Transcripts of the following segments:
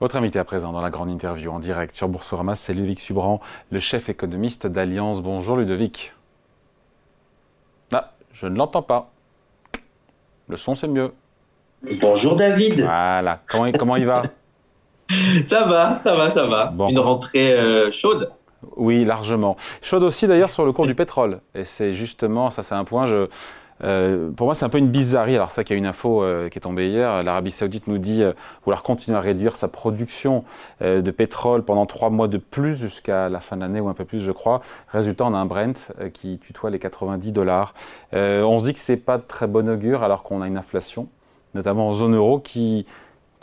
Votre invité à présent dans la grande interview en direct sur Boursorama, c'est Ludovic Subran, le chef économiste d'Alliance. Bonjour Ludovic. Ah, je ne l'entends pas. Le son, c'est mieux. Bonjour David. Voilà. Comment, comment il va? Ça va, ça va, ça va. Une rentrée euh, chaude. Oui, largement. Chaude aussi d'ailleurs sur le cours du pétrole. Et c'est justement, ça c'est un point, je, euh, pour moi, c'est un peu une bizarrerie. Alors, ça, qu'il y a une info euh, qui est tombée hier. L'Arabie Saoudite nous dit euh, vouloir continuer à réduire sa production de pétrole pendant trois mois de plus jusqu'à la fin de l'année ou un peu plus, je crois. Résultat, on a un Brent qui tutoie les 90 dollars. on se dit que c'est pas de très bon augure alors qu'on a une inflation, notamment en zone euro, qui,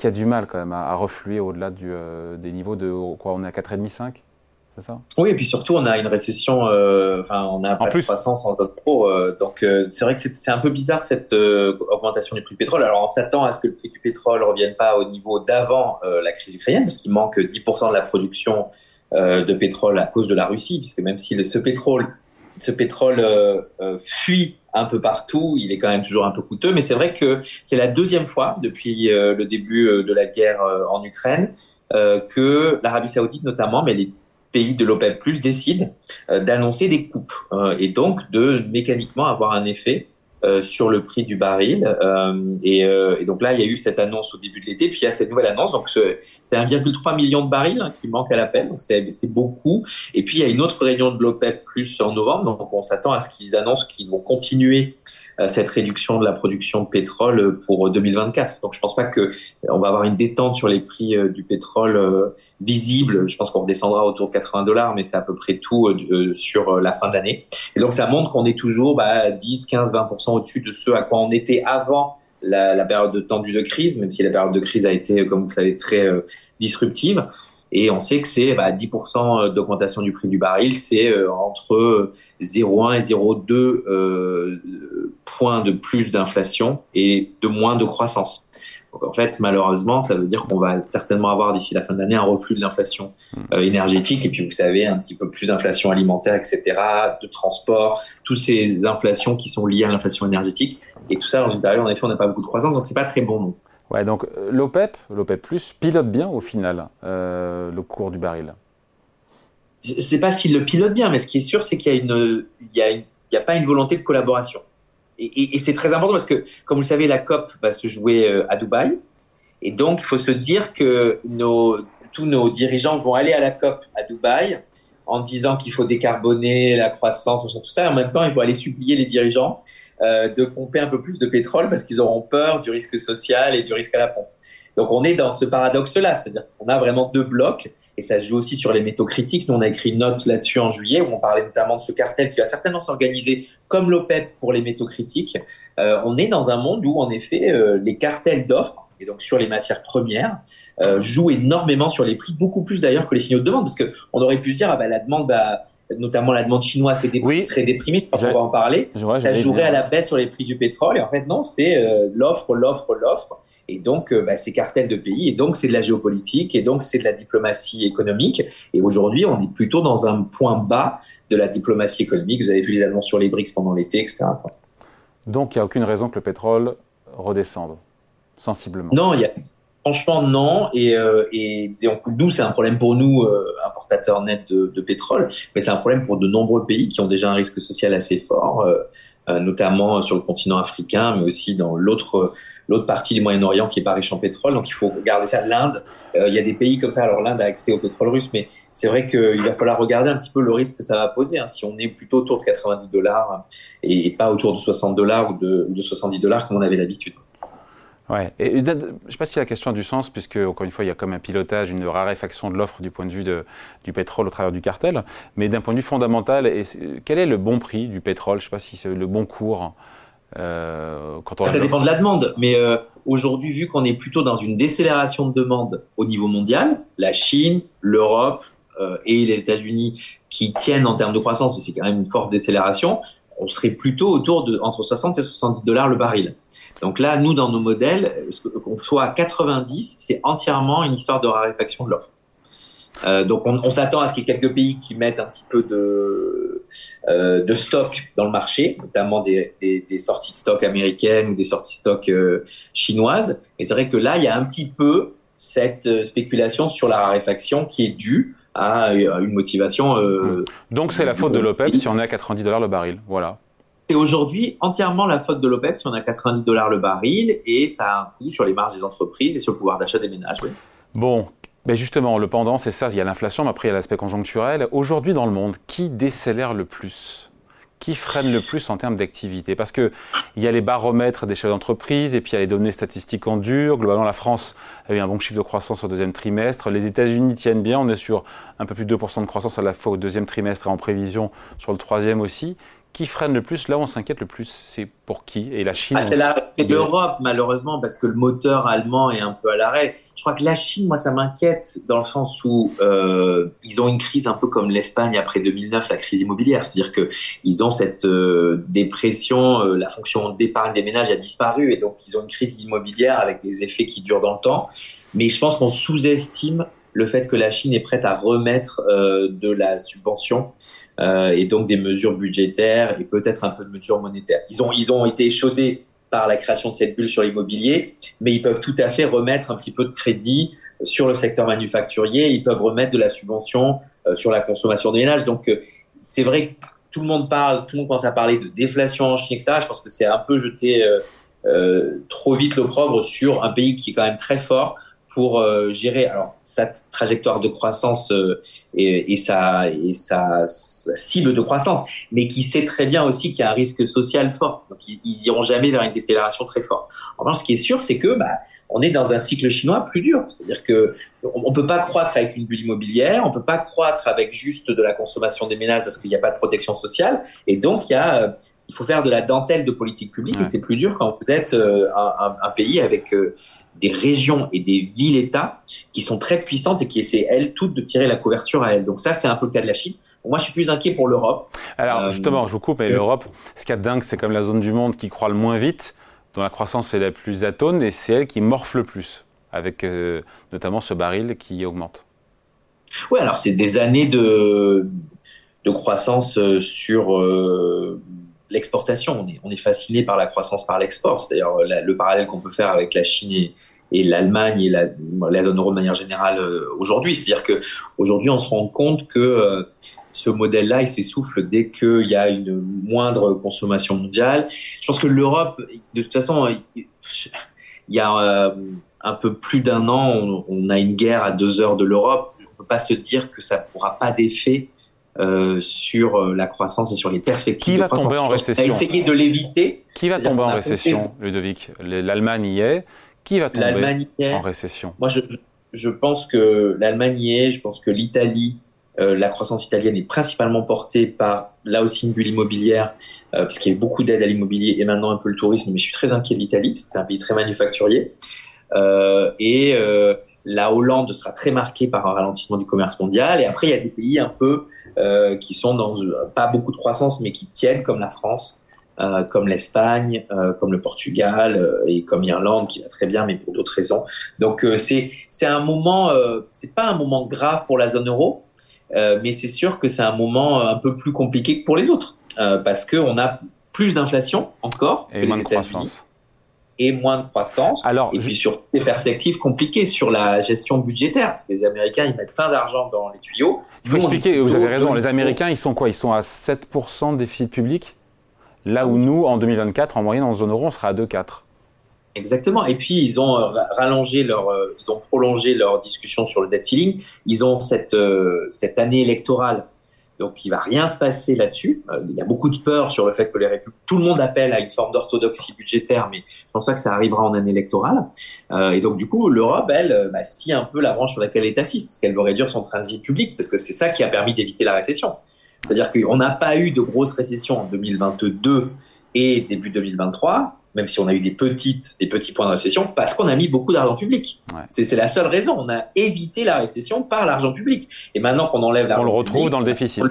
a du mal quand même à, refluer au-delà des niveaux de quoi On est à 4,5-5 oui, et puis surtout, on a une récession, euh, enfin, on a pas de croissance en zone pro. Euh, donc, euh, c'est vrai que c'est un peu bizarre cette augmentation du prix du pétrole. Alors, on s'attend à ce que le prix du pétrole ne revienne pas au niveau d'avant la crise ukrainienne, parce qu'il manque 10% de la production de pétrole à cause de la Russie, puisque même si ce pétrole, ce pétrole fuit un peu partout, il est quand même toujours un peu coûteux. Mais c'est vrai que c'est la deuxième fois depuis le début de la guerre en Ukraine que l'Arabie Saoudite notamment, mais les pays de l'OPEP décident euh, d'annoncer des coupes euh, et donc de mécaniquement avoir un effet euh, sur le prix du baril. Et, donc là, il y a eu cette annonce au début de l'été, puis il y a cette nouvelle annonce. Donc c'est 1,3 million de barils hein, qui manquent à l'appel, donc c'est beaucoup. Et puis il y a une autre réunion de l'OPEP en novembre, donc on s'attend à ce qu'ils annoncent qu'ils vont continuer cette réduction de la production de pétrole pour 2024. Donc je pense pas que euh, on va avoir une détente sur les prix euh, du pétrole visible. Je pense qu'on redescendra autour de 80 dollars, mais c'est à peu près tout sur la fin de l'année. Et donc ça montre qu'on est toujours bah, 10, 15, 20% au-dessus de ce à quoi on était avant la, la, période de tendue de crise, même si la période de crise a été, comme vous savez, très disruptive. Et on sait que c'est bah, 10% d'augmentation du prix du baril, c'est euh, entre 0,1 et 0,2 euh, points de plus d'inflation et de moins de croissance. Donc en fait, malheureusement, ça veut dire qu'on va certainement avoir d'ici la fin de l'année un reflux de l'inflation mmh. euh, énergétique et puis vous savez un petit peu plus d'inflation alimentaire, etc., de transport, toutes ces inflations qui sont liées à l'inflation énergétique. Et tout ça dans une période, en effet, on n'a pas beaucoup de croissance, donc c'est pas très bon. Ouais, donc euh, l'OPEP, l'OPEP plus, pilote bien au final euh, le cours du baril. Je ne sais pas s'il le pilote bien, mais ce qui est sûr, c'est qu'il y a a, pas une volonté de collaboration. Et, c'est très important parce que, comme vous le savez, la COP va se jouer euh, à Dubaï. Et donc, il faut se dire que tous nos dirigeants vont aller à la COP à Dubaï en disant qu'il faut décarboner la croissance, tout ça. Et en même temps, il faut aller supplier les dirigeants euh, de pomper un peu plus de pétrole parce qu'ils auront peur du risque social et du risque à la pompe. Donc on est dans ce paradoxe-là, c'est-à-dire qu'on a vraiment deux blocs et ça se joue aussi sur les métaux critiques. Nous, on a écrit une note là-dessus en juillet où on parlait notamment de ce cartel qui va certainement s'organiser comme l'OPEP pour les métaux critiques. Euh, on est dans un monde où, en effet, euh, les cartels d'offres, et donc sur les matières premières, euh, jouent énormément sur les prix, beaucoup plus d'ailleurs que les signaux de demande, parce qu'on aurait pu se dire, ah bah, la demande, bah, notamment la demande chinoise, c'est oui. très déprimé, je pense qu'on va en parler. ça jouerait à la baisse sur les prix du pétrole. Et en fait, non, c'est euh, l'offre, l'offre, l'offre. Et donc, euh, bah, c'est cartel de pays. Et donc, c'est de la géopolitique. Et donc, c'est de la diplomatie économique. Et aujourd'hui, on est plutôt dans un point bas de la diplomatie économique. Vous avez vu les annonces sur les BRICS pendant l'été, etc. Donc, il n'y a aucune raison que le pétrole redescende sensiblement. Non, il y a Franchement, non. Et, euh, et nous, c'est un problème pour nous, euh, importateurs nets de, pétrole, mais c'est un problème pour de nombreux pays qui ont déjà un risque social assez fort, euh, euh, notamment sur le continent africain, mais aussi dans l'autre l'autre partie du Moyen-Orient qui est pas riche en pétrole. Donc il faut regarder ça. L'Inde, il y a des pays comme ça. Alors l'Inde a accès au pétrole russe, mais c'est vrai qu'il va falloir regarder un petit peu le risque que ça va poser. Hein. Si on est plutôt autour de 90 dollars et, pas autour de 60 dollars ou de, de 70 dollars comme on avait l'habitude. Ouais. Et, je ne sais pas si la question a du sens, puisque, encore une fois, il y a comme un pilotage, une raréfaction de l'offre du point de vue de, du pétrole au travers du cartel. Mais d'un point de vue fondamental, et quel est le bon prix du pétrole? Je ne sais pas si c'est le bon cours. Euh, quand on Ça dépend de la demande. Mais euh, aujourd'hui, vu qu'on est plutôt dans une décélération de demande au niveau mondial, la Chine, l'Europe euh, et les États-Unis qui tiennent en termes de croissance, mais c'est quand même une forte décélération, on serait plutôt autour de entre 60 et 70 dollars le baril. Donc là, nous, dans nos modèles, qu'on soit à 90, c'est entièrement une histoire de raréfaction de l'offre. Euh, donc on, s'attend à ce qu'il y ait quelques pays qui mettent un petit peu de, euh, stock dans le marché, notamment des, sorties de stock américaines ou des sorties de stock euh, chinoises. Et c'est vrai que là, il y a un petit peu cette spéculation sur la raréfaction qui est due à une motivation. Mmh. Donc c'est la faute de l'OPEP si on est à 90 dollars le baril. Voilà c'est aujourd'hui entièrement la faute de l'OPEP si on a 90 dollars le baril et ça a un coût sur les marges des entreprises et sur le pouvoir d'achat des ménages. Bon, ben justement, le pendant, c'est ça, il y a l'inflation, mais après il y a l'aspect conjoncturel. Aujourd'hui dans le monde, qui décélère le plus? Qui freine le plus en termes d'activité? Parce qu'il y a les baromètres des chefs d'entreprise et puis il y a les données statistiques en dur. Globalement, la France a eu un bon chiffre de croissance au deuxième trimestre. Les États-Unis tiennent bien. On est sur un peu plus de 2% de croissance à la fois au deuxième trimestre et en prévision sur le troisième aussi qui freine le plus Là où on s'inquiète le plus, c'est pour qui? Et la Chine ah, C'est l'Europe, malheureusement, parce que le moteur allemand est un peu à l'arrêt. Je crois que la Chine, moi, ça m'inquiète dans le sens où euh, ils ont une crise un peu comme l'Espagne après 2009, la crise immobilière. C'est-à-dire qu'ils ont cette euh, dépression, euh, la fonction d'épargne des ménages a disparu, et donc ils ont une crise immobilière avec des effets qui durent dans le temps. Mais je pense qu'on sous-estime le fait que la Chine est prête à remettre de la subvention euh, et donc des mesures budgétaires et peut-être un peu de mesures monétaires. Ils ont, ils ont été échaudés par la création de cette bulle sur l'immobilier, mais ils peuvent tout à fait remettre un petit peu de crédit sur le secteur manufacturier, ils peuvent remettre de la subvention euh, sur la consommation des ménages. Donc euh, c'est vrai que tout le monde parle, tout le monde pense à parler de déflation en Chine, etc. Je pense que c'est un peu euh, trop vite l'opprobre sur un pays qui est quand même très fort pour euh, gérer alors sa trajectoire de croissance euh, et, et, sa, et sa, cible de croissance, mais qui sait très bien aussi qu'il y a un risque social fort. Donc ils, ils iront jamais vers une décélération très forte. En revanche, ce qui est sûr, c'est que bah, on est dans un cycle chinois plus dur. C'est-à-dire que on, peut pas croître avec une bulle immobilière, on peut pas croître avec juste de la consommation des ménages parce qu'il n'y a pas de protection sociale, et donc il y a euh, il faut faire de la dentelle de politique publique et c'est plus dur quand vous êtes un, un, pays avec des régions et des villes-États qui sont très puissantes et qui essaient, elles, toutes, de tirer la couverture à elles. Donc ça, c'est un peu le cas de la Chine. Moi, je suis plus inquiet pour l'Europe. Alors, euh, justement, je vous coupe, mais l'Europe, ce qui est dingue, c'est comme la zone du monde qui croît le moins vite, dont la croissance est la plus atone, et c'est elle qui morfle le plus, avec euh, notamment ce baril qui augmente. Oui, alors c'est des années de, de croissance euh, sur l'exportation. On est, fasciné par la croissance par l'export. C'est d'ailleurs le parallèle qu'on peut faire avec la Chine et, l'Allemagne et la, zone euro de manière générale euh, aujourd'hui. C'est-à-dire que aujourd'hui, on se rend compte que euh, ce modèle-là, il s'essouffle dès qu'il y a une moindre consommation mondiale. Je pense que l'Europe, de toute façon, il y a euh, un peu plus d'un an, on, a une guerre à deux heures de l'Europe. On ne peut pas se dire que ça pourra pas d'effet euh, sur euh, la croissance et sur les perspectives Qui va tomber en récession Essayer de l'éviter. Qui va tomber en récession, Ludovic L'Allemagne y est. Qui va tomber en récession? Moi, je, je, pense que l'Allemagne y est. Je pense que l'Italie, euh, la croissance italienne est principalement portée par, là aussi, une bulle immobilière, parce qu'il y a beaucoup d'aide à l'immobilier et maintenant un peu le tourisme. Mais je suis très inquiet de l'Italie, parce que c'est un pays très manufacturier. et la Hollande sera très marquée par un ralentissement du commerce mondial. Et après, il y a des pays un peu euh, qui sont dans pas beaucoup de croissance, mais qui tiennent, comme la France, euh, comme l'Espagne, euh, comme le Portugal euh, et comme l'Irlande qui va très bien, mais pour d'autres raisons. Donc euh, c'est c'est un moment, c'est pas un moment grave pour la zone euro, mais c'est sûr que c'est un moment un peu plus compliqué que pour les autres parce que on a plus d'inflation encore et que les États-Unis et moins de croissance. Alors, et puis sur des perspectives compliquées sur la gestion budgétaire, parce que les Américains, ils mettent plein d'argent dans les tuyaux. Il faut expliquer, vous avez raison, les Américains, ils sont quoi? Ils sont à 7% de déficit public, là où nous, en 2024, en moyenne, en zone euro, on sera à 2,4%. Exactement. Et puis ils ont euh, rallongé leur, euh, ils ont prolongé leur discussion sur le debt ceiling. Ils ont cette euh, cette année électorale donc, il va rien se passer là-dessus. Euh, il y a beaucoup de peur sur le fait que les républiques, tout le monde appelle à une forme d'orthodoxie budgétaire, mais je pense pas que ça arrivera en année électorale. Euh, et donc, du coup, l'Europe, elle, euh, bah, scie un peu la branche sur laquelle elle est assise, parce qu'elle veut réduire son transit public, parce que c'est ça qui a permis d'éviter la récession. C'est-à-dire qu'on n'a pas eu de grosse récession en 2022 et début 2023 même si on a eu des petites, des petits points de récession, parce qu'on a mis beaucoup d'argent public. C'est la seule raison. On a évité la récession par l'argent public. Et maintenant qu'on enlève l'argent On le retrouve dans le déficit.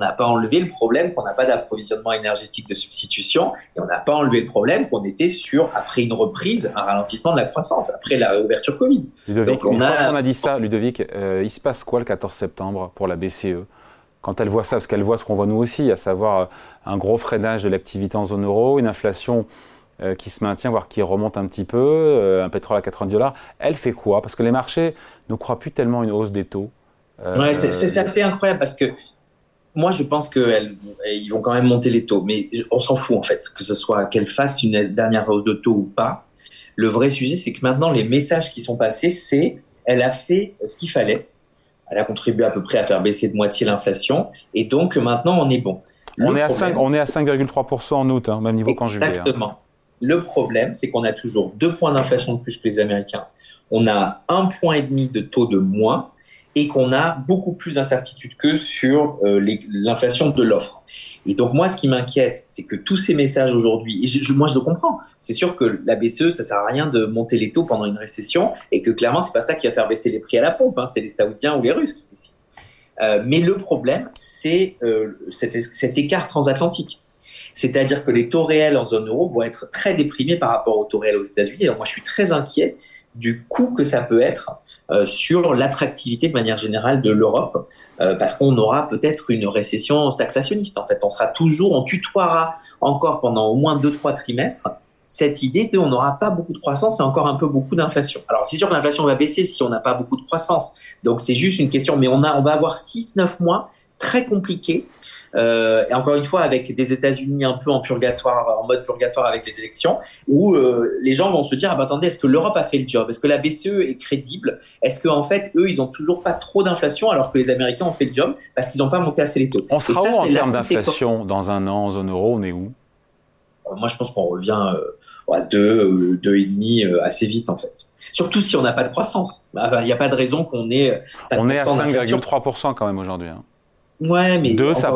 On n'a pas enlevé le problème qu'on n'a pas d'approvisionnement énergétique de substitution et on n'a pas enlevé le problème qu'on était sur, après une reprise, un ralentissement de la croissance, après la réouverture Covid. Ludovic, on, a... a dit ça, Ludovic, euh, il se passe quoi le 14 septembre pour la BCE quand elle voit ça, parce qu'elle voit ce qu'on voit nous aussi, à savoir euh, un gros freinage de l'activité en zone euro, une inflation qui se maintient, voire qui remonte un petit peu, un pétrole à 90 dollars, elle fait quoi? Parce que les marchés ne croient plus tellement une hausse des taux. C'est assez incroyable parce que moi, je pense qu'ils vont quand même monter les taux, mais on s'en fout en fait, que ce soit qu'elle fasse une dernière hausse de taux ou pas. Le vrai sujet, c'est que maintenant, les messages qui sont passés, c'est elle a fait ce qu'il fallait. Elle a contribué à peu près à faire baisser de moitié l'inflation, et donc maintenant, on est bon. on, est à 5, on est à 5,3% en août, hein, même niveau qu'en juillet. Hein. Exactement. Le problème, c'est qu'on a toujours deux points d'inflation de plus que les Américains. On a un point et demi de taux de moins et qu'on a beaucoup plus d'incertitudes que sur euh, l'inflation de l'offre. Et donc moi, ce qui m'inquiète, c'est que tous ces messages aujourd'hui, et moi je le comprends, c'est sûr que la BCE, ça sert à rien de monter les taux pendant une récession, et que clairement, c'est pas ça qui va faire baisser les prix à la pompe, hein, c'est les Saoudiens ou les Russes qui décident. Euh, mais le problème, c'est euh, cet, écart transatlantique. C'est-à-dire que les taux réels en zone euro vont être très déprimés par rapport aux taux réels aux États-Unis. Alors moi, je suis très inquiet du coût que ça peut être sur l'attractivité de manière générale de l'Europe, euh, parce qu'on aura peut-être une récession stagflationniste. En fait, on sera toujours, on tutoiera encore pendant au moins deux trois trimestres cette idée de on n'aura pas beaucoup de croissance et encore un peu beaucoup d'inflation. Alors c'est sûr que l'inflation va baisser si on n'a pas beaucoup de croissance. Donc c'est juste une question, mais on a, on va avoir 6-9 mois très compliqués euh, et encore une fois, avec des États-Unis un peu en purgatoire, en mode purgatoire avec les élections, où euh, les gens vont se dire ah bah, attendez, est-ce que l'Europe a fait le job? Est-ce que la BCE est crédible? Est-ce qu'en en fait, eux, ils ont toujours pas trop d'inflation alors que les Américains ont fait le job parce qu'ils n'ont pas monté assez les taux? On sera où en termes d'inflation dans un an en zone euro On est où? Euh, Moi, je pense qu'on revient à 2, 2,5 assez vite en fait. Surtout si on n'a pas de croissance. Bah, bah, il n'y a pas de raison qu'on ait. On est à 5,3% quand même aujourd'hui. Hein. Ouais, mais. 2, ça,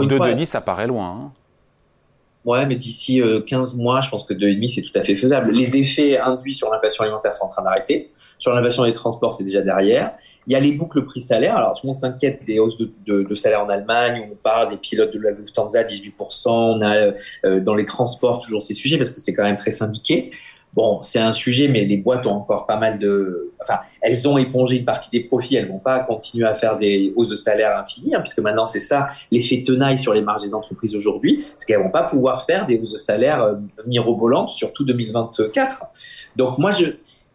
ça paraît loin. Hein. Ouais, mais d'ici 15 euh, mois, je pense que 2,5, c'est tout à fait faisable. Les effets induits sur l'inflation alimentaire sont en train d'arrêter. Sur l'inflation des transports, c'est déjà derrière. Il y a les boucles prix-salaire. Alors, tout le monde s'inquiète des hausses de, de, salaire en Allemagne. On parle des pilotes de la Lufthansa, 18%. On a euh, dans les transports toujours ces sujets parce que c'est quand même très syndiqué. Bon, c'est un sujet, mais les boîtes ont encore pas mal de. Enfin, elles ont épongé une partie des profits. Elles vont pas continuer à faire des hausses de salaire infinies, hein, puisque maintenant c'est ça l'effet tenaille sur les marges des entreprises aujourd'hui, c'est qu'elles vont pas pouvoir faire des hausses de salaire euh, mirobolantes, surtout 2024. Donc moi, je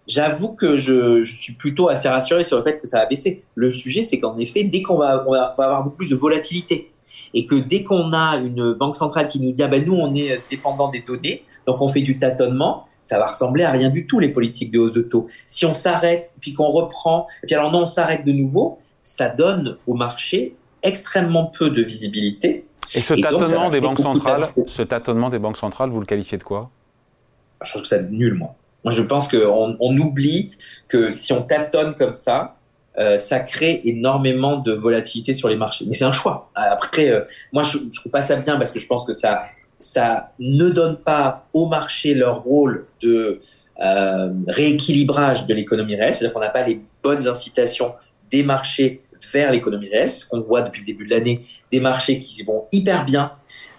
j'avoue que je, je, suis plutôt assez rassuré sur le fait que ça va baisser. Le sujet, c'est qu'en effet, dès qu'on va, va, avoir beaucoup plus de volatilité et que dès qu'on a une banque centrale qui nous dit ah ben nous on est dépendant des données, donc on fait du tâtonnement ça va ressembler à rien du tout les politiques de hausse de taux. Si on s'arrête, puis qu'on reprend, et puis alors non, on s'arrête de nouveau, ça donne au marché extrêmement peu de visibilité. Et ce tâtonnement des banques centrales, ce tâtonnement des banques centrales, vous le qualifiez de quoi? Je trouve ça nul, moi. Moi, je pense qu'on on oublie que si on tâtonne comme ça, euh, ça crée énormément de volatilité sur les marchés. Mais c'est un choix. Après, euh, moi, je, je trouve pas ça bien parce que je pense que ça ça ne donne pas au marché leur rôle de euh, rééquilibrage de l'économie réelle, c'est-à-dire qu'on n'a pas les bonnes incitations des marchés vers l'économie réelle, ce qu'on voit depuis le début de l'année, des marchés qui vont hyper bien,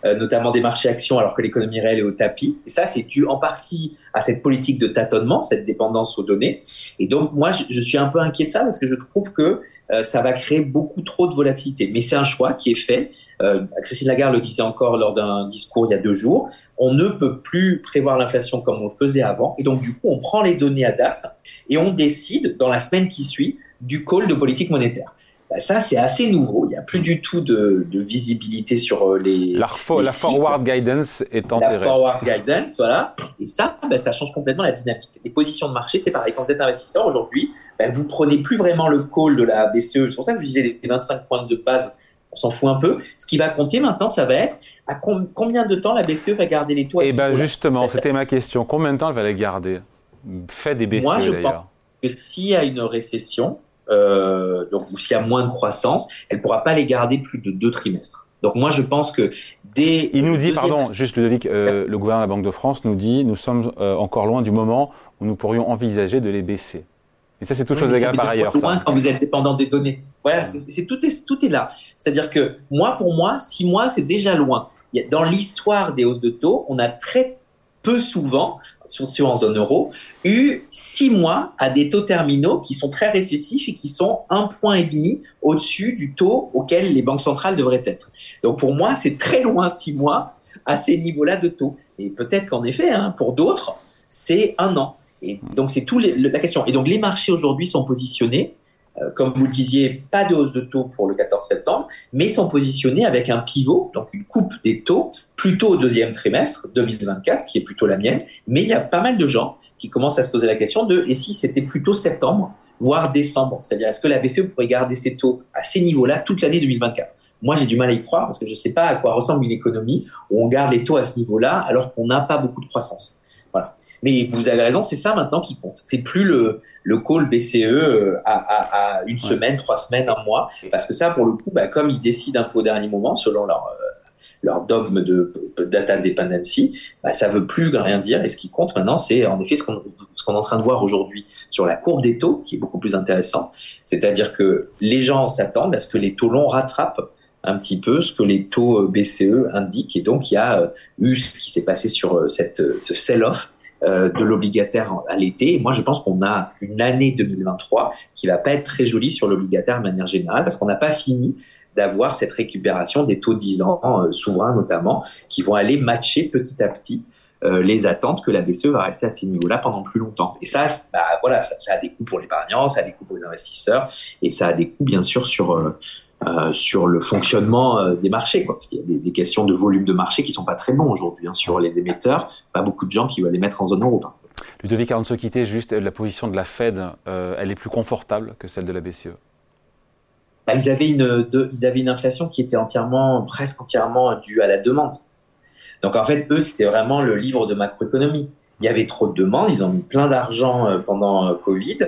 euh, notamment des marchés actions, alors que l'économie réelle est au tapis. Et ça, c'est dû en partie à cette politique de tâtonnement, cette dépendance aux données. Et donc, moi, je, suis un peu inquiet de ça parce que je trouve que euh, ça va créer beaucoup trop de volatilité. Mais c'est un choix qui est fait. Euh, Christine Lagarde le disait encore lors d'un discours il y a deux jours, on ne peut plus prévoir l'inflation comme on le faisait avant. Et donc, du coup, on prend les données à date et on décide dans la semaine qui suit du call de politique monétaire. Bah, ça, c'est assez nouveau. Il n'y a plus du tout de, de visibilité sur euh, les. La, la forward guidance est enterrée. La forward guidance, voilà. Et ça, bah, ça change complètement la dynamique. Les positions de marché, c'est pareil. Quand vous êtes investisseur aujourd'hui, bah, vous prenez plus vraiment le call de la BCE. C'est pour ça que je disais les 25 points de base on s'en fout un peu. Ce qui va compter maintenant, ça va être à combien de temps la BCE va garder les taux Eh bien, justement, c'était ma question. Combien de temps elle va les garder? Fait des BCE Moi, je pense que s'il y a une récession, euh, donc, ou s'il y a moins de croissance, elle ne pourra pas les garder plus de deux trimestres. Donc moi, je pense que dès... Il nous dit, pardon, juste Ludovic, euh, le gouvernement de la Banque de France nous dit, nous sommes euh, encore loin du moment où nous pourrions envisager de les baisser. Et ça, c'est toute chose égale par ailleurs. Loin quand vous êtes dépendant des données? Voilà, c'est tout est tout est là. C'est-à-dire que moi, pour moi, six mois, c'est déjà loin. Dans l'histoire des hausses de taux, on a très peu souvent, surtout en zone euro, eu six mois à des taux terminaux qui sont très récessifs et qui sont un point et demi au-dessus du taux auquel les banques centrales devraient être. Donc pour moi, c'est très loin six mois à ces niveaux-là de taux. Et peut-être qu'en effet, hein, pour d'autres, c'est un an. Et donc, c'est tout la question. Et donc, les marchés aujourd'hui sont positionnés, euh, comme vous le disiez, pas de hausse de taux pour le 14 septembre, mais sont positionnés avec un pivot, donc une coupe des taux, plutôt au deuxième trimestre 2024, qui est plutôt la mienne. Mais il y a pas mal de gens qui commencent à se poser la question de et si c'était plutôt septembre, voire décembre? C'est-à-dire, est-ce que la BCE pourrait garder ses taux à ces niveaux-là toute l'année 2024 moi, j'ai du mal à y croire parce que je ne sais pas à quoi ressemble une économie où on garde les taux à ce niveau-là alors qu'on n'a pas beaucoup de croissance. Mais vous avez raison, c'est ça maintenant qui compte. C'est plus le, le call BCE euh, à, à, à une semaine, trois semaines, un mois, parce que ça, pour le coup, bah, comme ils décident un peu au dernier moment, selon leur, euh, leur dogme de data dependency, bah, ça veut plus rien dire. Et ce qui compte maintenant, c'est en effet ce qu'on ce qu'on est en train de voir aujourd'hui sur la courbe des taux, qui est beaucoup plus intéressant. C'est-à-dire que les gens s'attendent à ce que les taux longs rattrapent un petit peu ce que les taux euh, BCE indiquent. Et donc, il y a eu ce qui s'est passé sur cette, ce sell-off de l'obligataire à l'été. Moi, je pense qu'on a une année 2023 qui va pas être très jolie sur l'obligataire de manière générale parce qu'on n'a pas fini d'avoir cette récupération des taux 10 ans souverains notamment qui vont aller matcher petit à petit les attentes que la BCE va rester à ces niveaux-là pendant plus longtemps. Et ça, bah, voilà, ça, ça, a des coûts pour l'épargnant, ça a des coûts pour les investisseurs et ça a des coûts bien sûr sur euh, sur le fonctionnement euh, des marchés, quoi, parce qu'il y a des, des, questions de volume de marché qui sont pas très bons aujourd'hui hein, sur les émetteurs. Pas beaucoup de gens qui veulent les mettre en zone euro. Par. Ludovic, avant de se quitter, juste la position de la Fed, euh, elle est plus confortable que celle de la BCE? Bah, ils avaient une, de, ils avaient une inflation qui était entièrement, presque entièrement due à la demande. Donc en fait, eux, c'était vraiment le livre de macroéconomie. Il y avait trop de demandes, ils ont mis plein d'argent pendant Covid.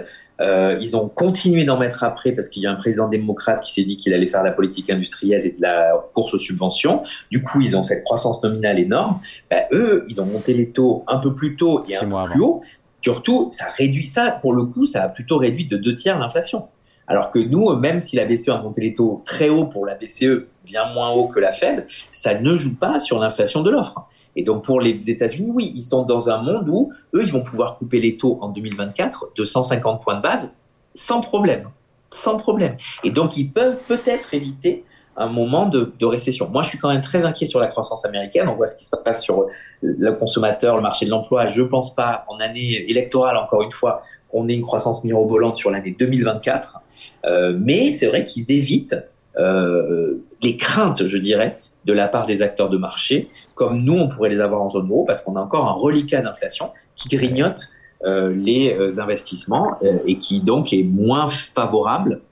Euh, ils ont continué d'en mettre après parce qu'il y a un président démocrate qui s'est dit qu'il allait faire la politique industrielle et de la course aux subventions. Du coup, ils ont cette croissance nominale énorme. Ben, eux, ils ont monté les taux un peu plus tôt et un peu plus haut. Surtout, ça réduit ça, pour le coup, ça a plutôt réduit de deux tiers l'inflation. Alors que nous, même si la BCE a monté les taux très haut pour la BCE, bien moins haut que la Fed, ça ne joue pas sur l'inflation de l'offre. Et donc pour les États-Unis, oui, ils sont dans un monde où eux, ils vont pouvoir couper les taux en 2024 de 150 points de base sans problème, sans problème. Et donc ils peuvent peut-être éviter un moment de, récession. Moi, je suis quand même très inquiet sur la croissance américaine. On voit ce qui se passe sur le consommateur, le marché de l'emploi. Je ne pense pas, en année électorale, encore une fois, qu'on ait une croissance mirobolante sur l'année 2024. Euh, mais c'est vrai qu'ils évitent euh, les craintes, je dirais, de la part des acteurs de marché comme nous, on pourrait les avoir en zone euro, parce qu'on a encore un reliquat d'inflation qui grignote euh, les euh, investissements euh, et qui donc est moins favorable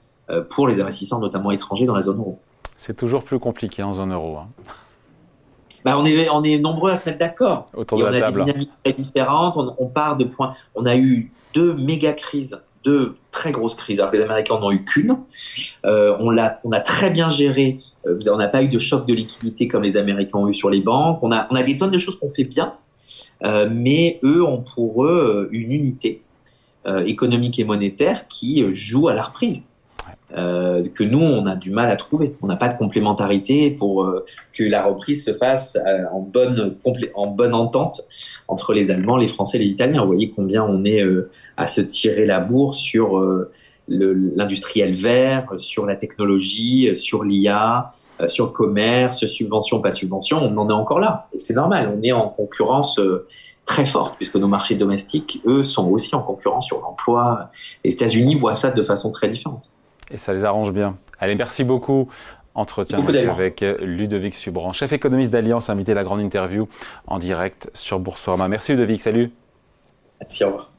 pour les investisseurs, notamment étrangers, dans la zone euro. C'est toujours plus compliqué en zone euro. Hein. Bah, on, est, on est nombreux à se mettre d'accord. Autour de on a des dynamiques très différentes. On, on, part de points. On a eu deux méga crises deux très grosses crises. Alors les Américains n'en ont eu qu'une. Euh, on, l'a, on a très bien géré. Euh, on n'a pas eu de choc de liquidité comme les Américains ont eu sur les banques. On a, on a des tonnes de choses qu'on fait bien, euh, mais eux ont pour eux une unité économique et monétaire qui joue à la reprise. que nous, on a du mal à trouver. On n'a pas de complémentarité pour que la reprise se fasse en, bonne, en bonne entente entre les Allemands, les Français les Italiens. Vous voyez combien on est à se tirer la bourre sur euh, l'industriel vert, sur la technologie, sur l'IA, euh, sur le commerce, subvention, pas subvention, on en est encore là. Et c'est normal, on est en concurrence euh, très forte, puisque nos marchés domestiques, eux, sont aussi en concurrence sur l'emploi. Les États-Unis voient ça de façon très différente. Et ça les arrange bien. Allez, merci beaucoup. Entretien avec Ludovic Subran, chef économiste d'Alliance, invité à la grande interview en direct sur Boursorama. Merci Ludovic, salut. Merci, au revoir.